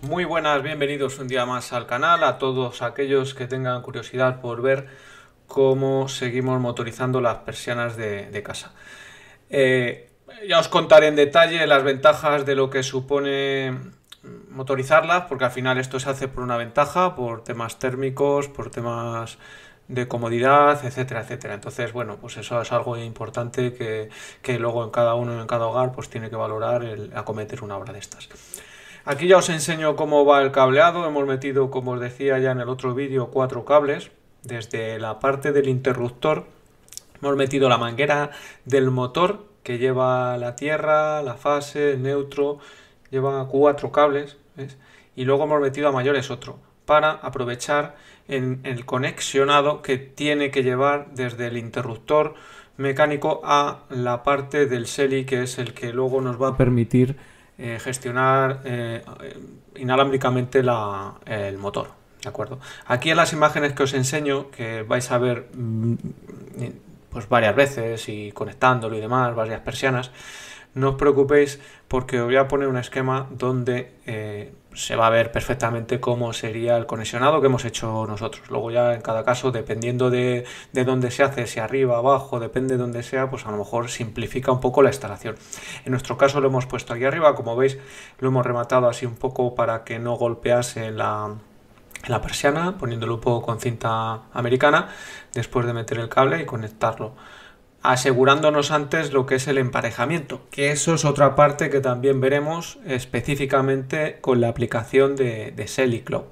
muy buenas, bienvenidos un día más al canal, a todos aquellos que tengan curiosidad por ver cómo seguimos motorizando las persianas de, casa. Eh, ya os contaré en detalle las ventajas de lo que supone motorizarlas, porque al final esto se hace por una ventaja, por temas térmicos, por temas de comodidad, etcétera, etcétera. Entonces, bueno, pues eso es algo importante que, que luego en cada uno, en cada hogar, pues tiene que valorar el acometer una obra de estas. Aquí ya os enseño cómo va el cableado. Hemos metido, como os decía ya en el otro vídeo, cuatro cables. Desde la parte del interruptor hemos metido la manguera del motor que lleva la tierra, la fase, el neutro. Lleva cuatro cables. Y luego hemos metido a mayores otro para aprovechar en el conexionado que tiene que llevar desde el interruptor mecánico a la parte del SELI que es el que luego nos va a permitir eh, gestionar eh, inalámbricamente el motor. ¿De acuerdo? Aquí en las imágenes que os enseño, que vais a ver mm, pues varias veces y conectándolo y demás, varias persianas, no os preocupéis porque os voy a poner un esquema donde eh, se va a ver perfectamente cómo sería el conexionado que hemos hecho nosotros. Luego ya en cada caso, dependiendo de, de dónde se hace, si arriba, abajo, depende de dónde sea, pues a lo mejor simplifica un poco la instalación. En nuestro caso lo hemos puesto aquí arriba, como veis lo hemos rematado así un poco para que no golpease la, la persiana, poniéndolo un poco con cinta americana, después de meter el cable y conectarlo asegurándonos antes lo que es el emparejamiento, que eso es otra parte que también veremos específicamente con la aplicación de, de Cloud.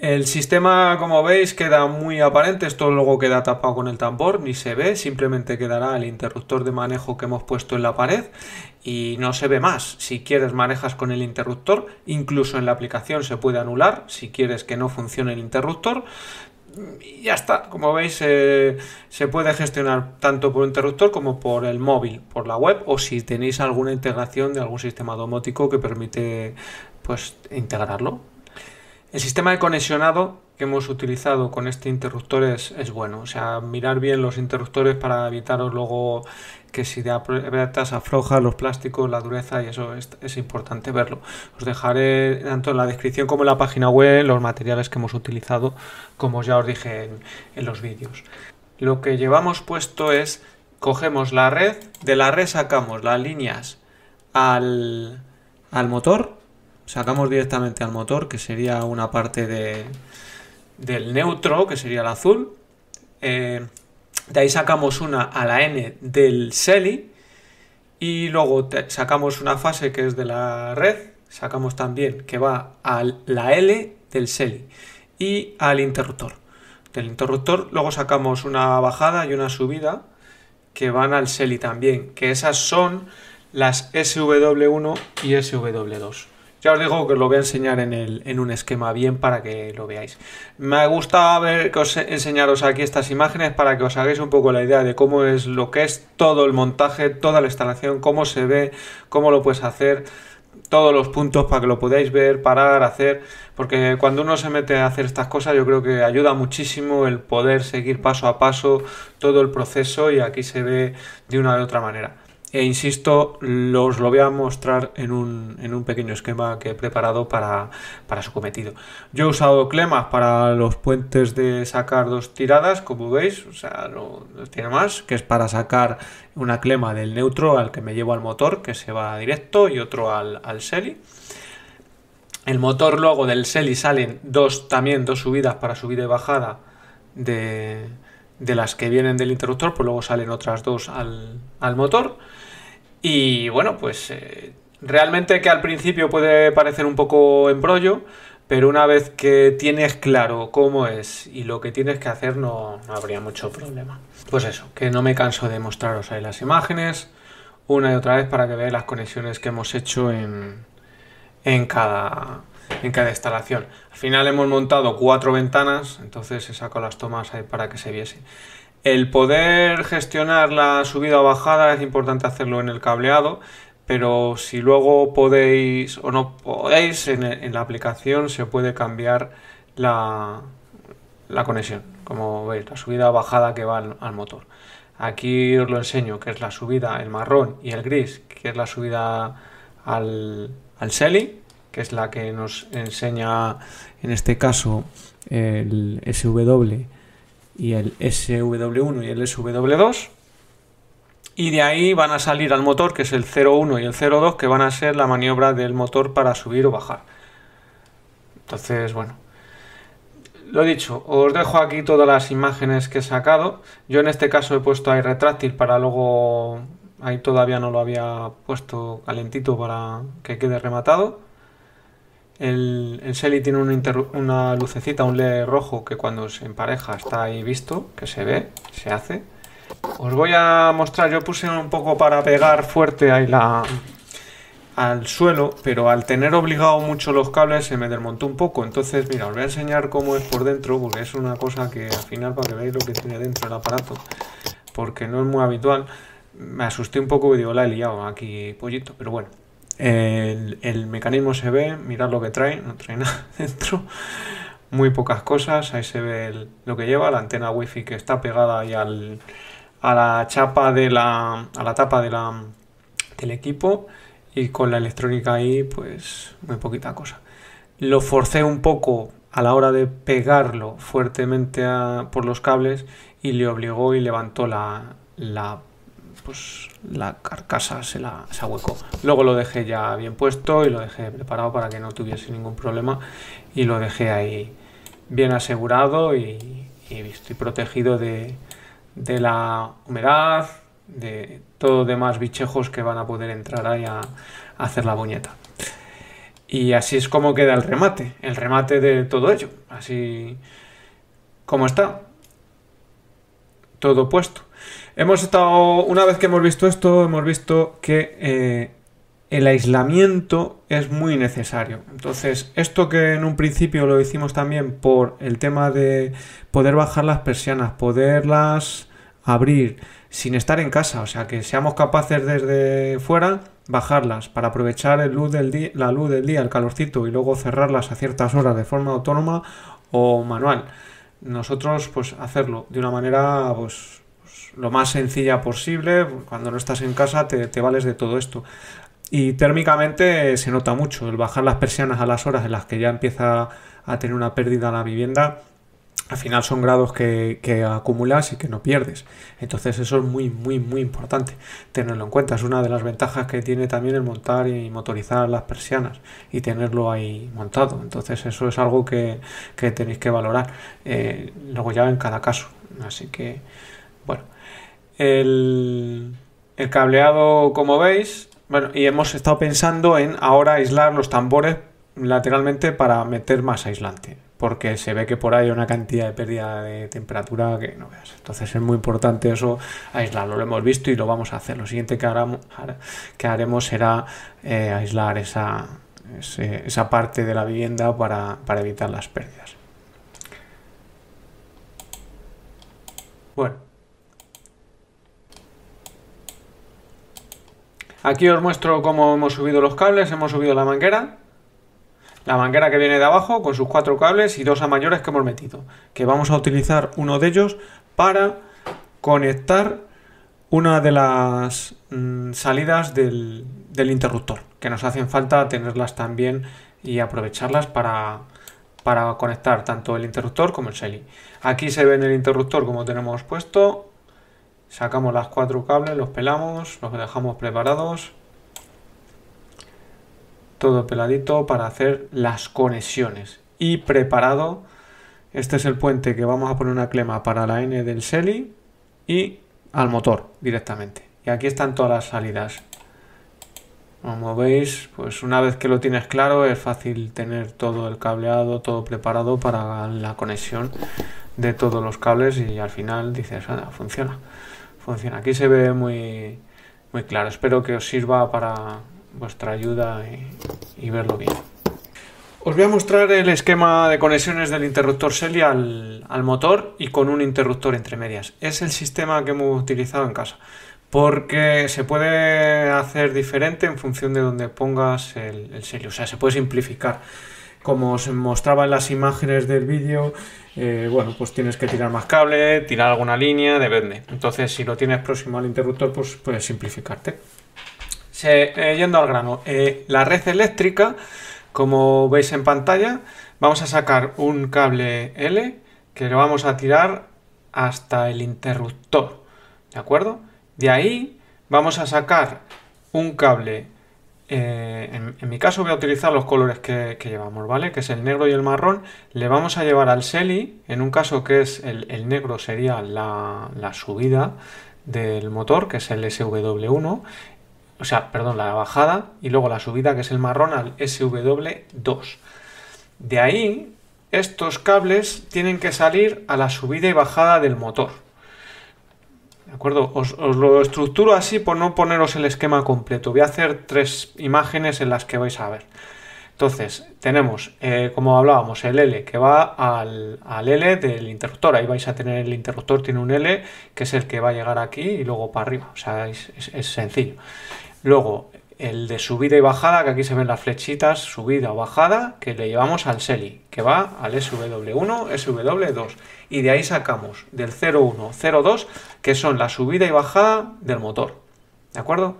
El sistema, como veis, queda muy aparente, esto luego queda tapado con el tambor, ni se ve, simplemente quedará el interruptor de manejo que hemos puesto en la pared y no se ve más. Si quieres manejas con el interruptor, incluso en la aplicación se puede anular si quieres que no funcione el interruptor, y ya está. Como veis, eh, se puede gestionar tanto por interruptor como por el móvil, por la web, o si tenéis alguna integración de algún sistema domótico que permite pues integrarlo. El sistema de conexionado que hemos utilizado con este interruptor es, bueno. O sea, mirar bien los interruptores para evitaros luego que si de apretas afloja los plásticos, la dureza y eso es, importante verlo. Os dejaré tanto en la descripción como en la página web los materiales que hemos utilizado, como ya os dije en, los vídeos. Lo que llevamos puesto es, cogemos la red, de la red sacamos las líneas al, al motor, sacamos directamente al motor, que sería una parte de, del neutro, que sería el azul. Eh, de ahí sacamos una a la N del SELI y luego sacamos una fase que es de la red, sacamos también que va a la L del SELI y al interruptor. Del interruptor luego sacamos una bajada y una subida que van al SELI también, que esas son las SW1 y SW2. Ya os digo que lo voy a enseñar en, el, en un esquema bien para que lo veáis. Me gusta ver, que os enseñaros aquí estas imágenes para que os hagáis un poco la idea de cómo es lo que es todo el montaje, toda la instalación, cómo se ve, cómo lo puedes hacer, todos los puntos para que lo podáis ver, parar, hacer, porque cuando uno se mete a hacer estas cosas yo creo que ayuda muchísimo el poder seguir paso a paso todo el proceso y aquí se ve de una u otra manera. E insisto, los lo voy a mostrar en un, en un pequeño esquema que he preparado para, su cometido. Yo he usado clemas para los puentes de sacar dos tiradas, como veis, o sea, no, tiene más, que es para sacar una clema del neutro al que me llevo al motor, que se va directo, y otro al, al SELI. El motor luego del SELI salen dos, también dos subidas para subida y bajada de, de las que vienen del interruptor, pues luego salen otras dos al, al motor. Y bueno, pues eh, realmente que al principio puede parecer un poco embrollo, pero una vez que tienes claro cómo es y lo que tienes que hacer no, habría mucho problema. Pues eso, que no me canso de mostraros ahí las imágenes una y otra vez para que veáis las conexiones que hemos hecho en, en, cada, en cada instalación. Al final hemos montado cuatro ventanas, entonces he sacado las tomas ahí para que se viese. El poder gestionar la subida o bajada es importante hacerlo en el cableado, pero si luego podéis o no podéis, en, la aplicación se puede cambiar la, conexión, como veis, la subida o bajada que va al, motor. Aquí os lo enseño, que es la subida, el marrón y el gris, que es la subida al, al que es la que nos enseña en este caso el SW y el SW1 y el SW2. Y de ahí van a salir al motor, que es el 01 y el 02, que van a ser la maniobra del motor para subir o bajar. Entonces, bueno, lo dicho, os dejo aquí todas las imágenes que he sacado. Yo en este caso he puesto ahí retráctil para luego... Ahí todavía no lo había puesto calentito para que quede rematado. El, el tiene una, lucecita, un LED rojo que cuando se empareja está ahí visto, que se ve, se hace. Os voy a mostrar, yo puse un poco para pegar fuerte ahí la, al suelo, pero al tener obligado mucho los cables se me desmontó un poco. Entonces, mira, os voy a enseñar cómo es por dentro, porque es una cosa que al final para que veáis lo que tiene dentro el aparato, porque no es muy habitual. Me asusté un poco y digo, la he liado aquí, pollito, pero bueno. El, mecanismo se ve, mirad lo que trae, no trae nada dentro. Muy pocas cosas, ahí se ve lo que lleva, la antena wifi que está pegada ahí al, a la chapa de la, a la tapa del equipo y con la electrónica ahí pues muy poquita cosa. Lo forcé un poco a la hora de pegarlo fuertemente por los cables y le obligó y levantó la, la pues la carcasa se la se ahuecó. Luego lo dejé ya bien puesto y lo dejé preparado para que no tuviese ningún problema y lo dejé ahí bien asegurado y, y protegido de, de la humedad, de todo demás bichejos que van a poder entrar ahí a, hacer la buñeta. Y así es como queda el remate, el remate de todo ello, así como está, todo puesto. Hemos estado, una vez que hemos visto esto, hemos visto que eh, el aislamiento es muy necesario. Entonces, esto que en un principio lo hicimos también por el tema de poder bajar las persianas, poderlas abrir, sin estar en casa, o sea, que seamos capaces desde fuera bajarlas para aprovechar la luz del día, el calorcito y luego cerrarlas a ciertas horas de forma autónoma o manual. Nosotros pues hacerlo de una manera pues lo más sencilla posible, cuando no estás en casa te, te vales de todo esto. Y térmicamente se nota mucho el bajar las persianas a las horas en las que ya empieza a tener una pérdida la vivienda al final son grados que, acumulas y que no pierdes. Entonces eso es muy, muy, muy importante tenerlo en cuenta. Es una de las ventajas que tiene también el montar y motorizar las persianas y tenerlo ahí montado. Entonces eso es algo que, tenéis que valorar. Eh, luego ya en cada caso. Así que, bueno. El, cableado, como veis, bueno, y hemos estado pensando en ahora aislar los tambores lateralmente para meter más aislante porque se ve que por ahí hay una cantidad de pérdida de temperatura que no veas. Entonces es muy importante eso, aislarlo. Lo hemos visto y lo vamos a hacer. Lo siguiente que, que haremos será eh, aislar esa, esa parte de la vivienda para, para evitar las pérdidas. Bueno. Aquí os muestro cómo hemos subido los cables, hemos subido la manguera, la manguera que viene de abajo con sus cuatro cables y dos a mayores que hemos metido. Que vamos a utilizar uno de ellos para conectar una de las mm, salidas del, interruptor. Que nos hacen falta tenerlas también y aprovecharlas para, para conectar tanto el interruptor como el SELI. Aquí se ve en el interruptor como tenemos puesto. Sacamos las cuatro cables, los pelamos, los dejamos preparados. Todo peladito para hacer las conexiones. Y preparado este es el puente que vamos a poner una clema para la N del SELI y al motor directamente. Y aquí están todas las salidas. Como veis pues una vez que lo tienes claro es fácil tener todo el cableado todo preparado para la conexión de todos los cables y al final dices ah, funciona funciona aquí se ve muy muy claro espero que os sirva para vuestra ayuda y, verlo bien. Os voy a mostrar el esquema de conexiones del interruptor SELI al, motor y con un interruptor entre medias. Es el sistema que hemos utilizado en casa porque se puede hacer diferente en función de donde pongas el, el o sea, se puede simplificar. Como os mostraba en las imágenes del vídeo, eh, bueno, pues tienes que tirar más cable, tirar alguna línea, depende. Entonces, si lo tienes próximo al interruptor, pues puedes simplificarte. Eh, yendo al grano, eh, la red eléctrica Como veis en pantalla, vamos a sacar un cable L que lo vamos a tirar hasta el interruptor. ¿De acuerdo? De ahí vamos a sacar un cable. Eh, en, mi caso voy a utilizar los colores que, llevamos, ¿vale? Que es el negro y el marrón. Le vamos a llevar al SELI. En un caso que es el, negro sería la, la subida del motor, que es el SW1 o sea, perdón, la bajada y luego la subida que es el marrón al SW2. De ahí, estos cables tienen que salir a la subida y bajada del motor. ¿De acuerdo? Os, lo estructuro así por no poneros el esquema completo. Voy a hacer tres imágenes en las que vais a ver. Entonces, tenemos, eh, como hablábamos, el L que va al, L del interruptor. Ahí vais a tener el interruptor, tiene un L que es el que va a llegar aquí y luego para arriba. O sea, es sencillo. Luego, el de subida y bajada, que aquí se ven las flechitas, subida o bajada, que le llevamos al SELI, que va al SW1, SW2. Y de ahí sacamos del 01, 02, que son la subida y bajada del motor. ¿De acuerdo?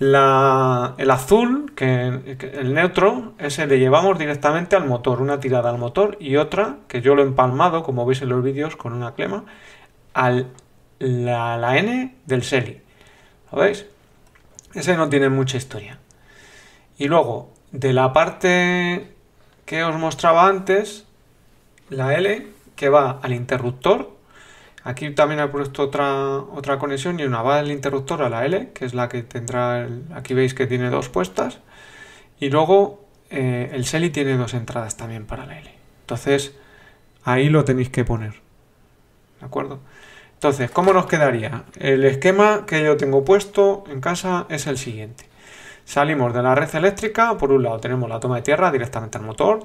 el azul, que, el neutro, ese le llevamos directamente al motor, una tirada al motor y otra, que yo lo he empalmado, como veis en los vídeos, con una clema, a la, la N del SELI. ¿Lo veis? Ese no tiene mucha historia. Y luego, de la parte que os mostraba antes, la L que va al interruptor. Aquí también he puesto otra, otra conexión y una va del interruptor a la L, que es la que tendrá, aquí veis que tiene dos puestas. Y luego eh, el SELI tiene dos entradas también para la L. Entonces, ahí lo tenéis que poner. ¿De acuerdo? Entonces, ¿cómo nos quedaría? El esquema que yo tengo puesto en casa es el siguiente. Salimos de la red eléctrica, por un lado tenemos la toma de tierra directamente al motor,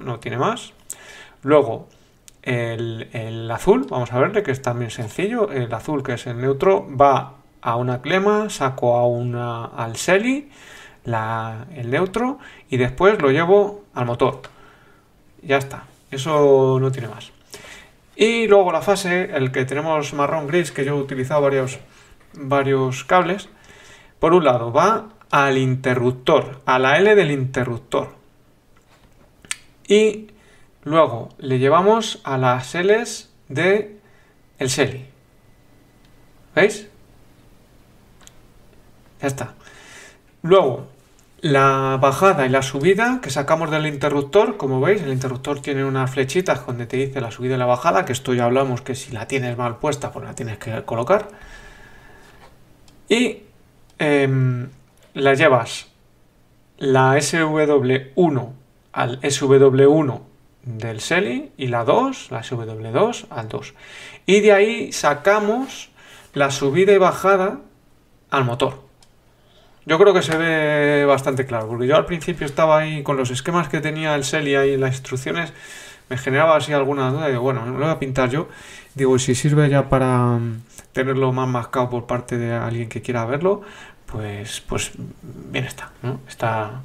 no tiene más. Luego, el, azul, vamos a verle que es también sencillo, el azul que es el neutro va a una clema, saco a una, al SELI, el neutro y después lo llevo al motor. Ya está, eso no tiene más. Y luego la fase, el que tenemos marrón gris, que yo he utilizado varios, varios cables. Por un lado, va al interruptor, a la L del interruptor. Y luego le llevamos a las Ls de el SELI. ¿Veis? Ya está. Luego, la bajada y la subida que sacamos del interruptor, como veis, el interruptor tiene unas flechitas donde te dice la subida y la bajada, que esto ya hablamos que si la tienes mal puesta, pues la tienes que colocar. Y em, la llevas la SW1 al SW1 del SELI y la 2, la SW2 al 2. Y de ahí sacamos la subida y bajada al motor. Yo creo que se ve bastante claro, porque yo al principio estaba ahí con los esquemas que tenía el Celia y las instrucciones, me generaba así alguna duda, digo, bueno, lo voy a pintar yo, digo, si sirve ya para mm, tenerlo más mascado por parte de alguien que quiera verlo, pues, pues bien está, ¿no? Está,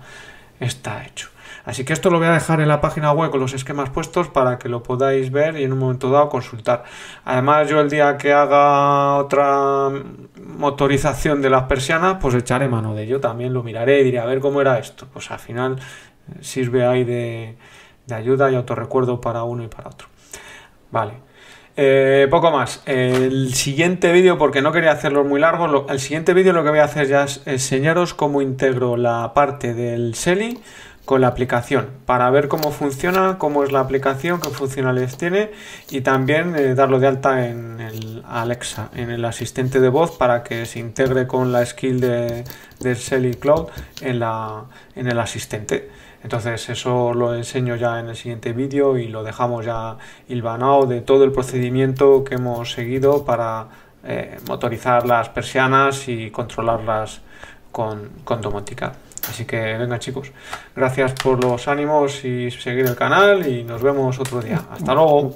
está hecho. Así que esto lo voy a dejar en la página web con los esquemas puestos para que lo podáis ver y en un momento dado consultar. Además, yo el día que haga otra motorización de las persianas, pues echaré mano de ello. También lo miraré y diré a ver cómo era esto. Pues al final eh, sirve ahí de, ayuda y autorrecuerdo para uno y para otro. Vale. Eh, poco más. El siguiente vídeo, porque no quería hacerlo muy largo, el siguiente vídeo lo que voy a hacer ya es enseñaros cómo integro la parte del SELI con la aplicación para ver cómo funciona, cómo es la aplicación, qué funcionalidades tiene y también eh, darlo de alta en el Alexa, en el asistente de voz para que se integre con la skill de, de Selly Cloud en, la, en el asistente. Entonces eso lo enseño ya en el siguiente vídeo y lo dejamos ya hilvanado de todo el procedimiento que hemos seguido para eh, motorizar las persianas y controlarlas con, con domótica. Así que venga chicos, gracias por los ánimos y seguir el canal y nos vemos otro día. Hasta luego.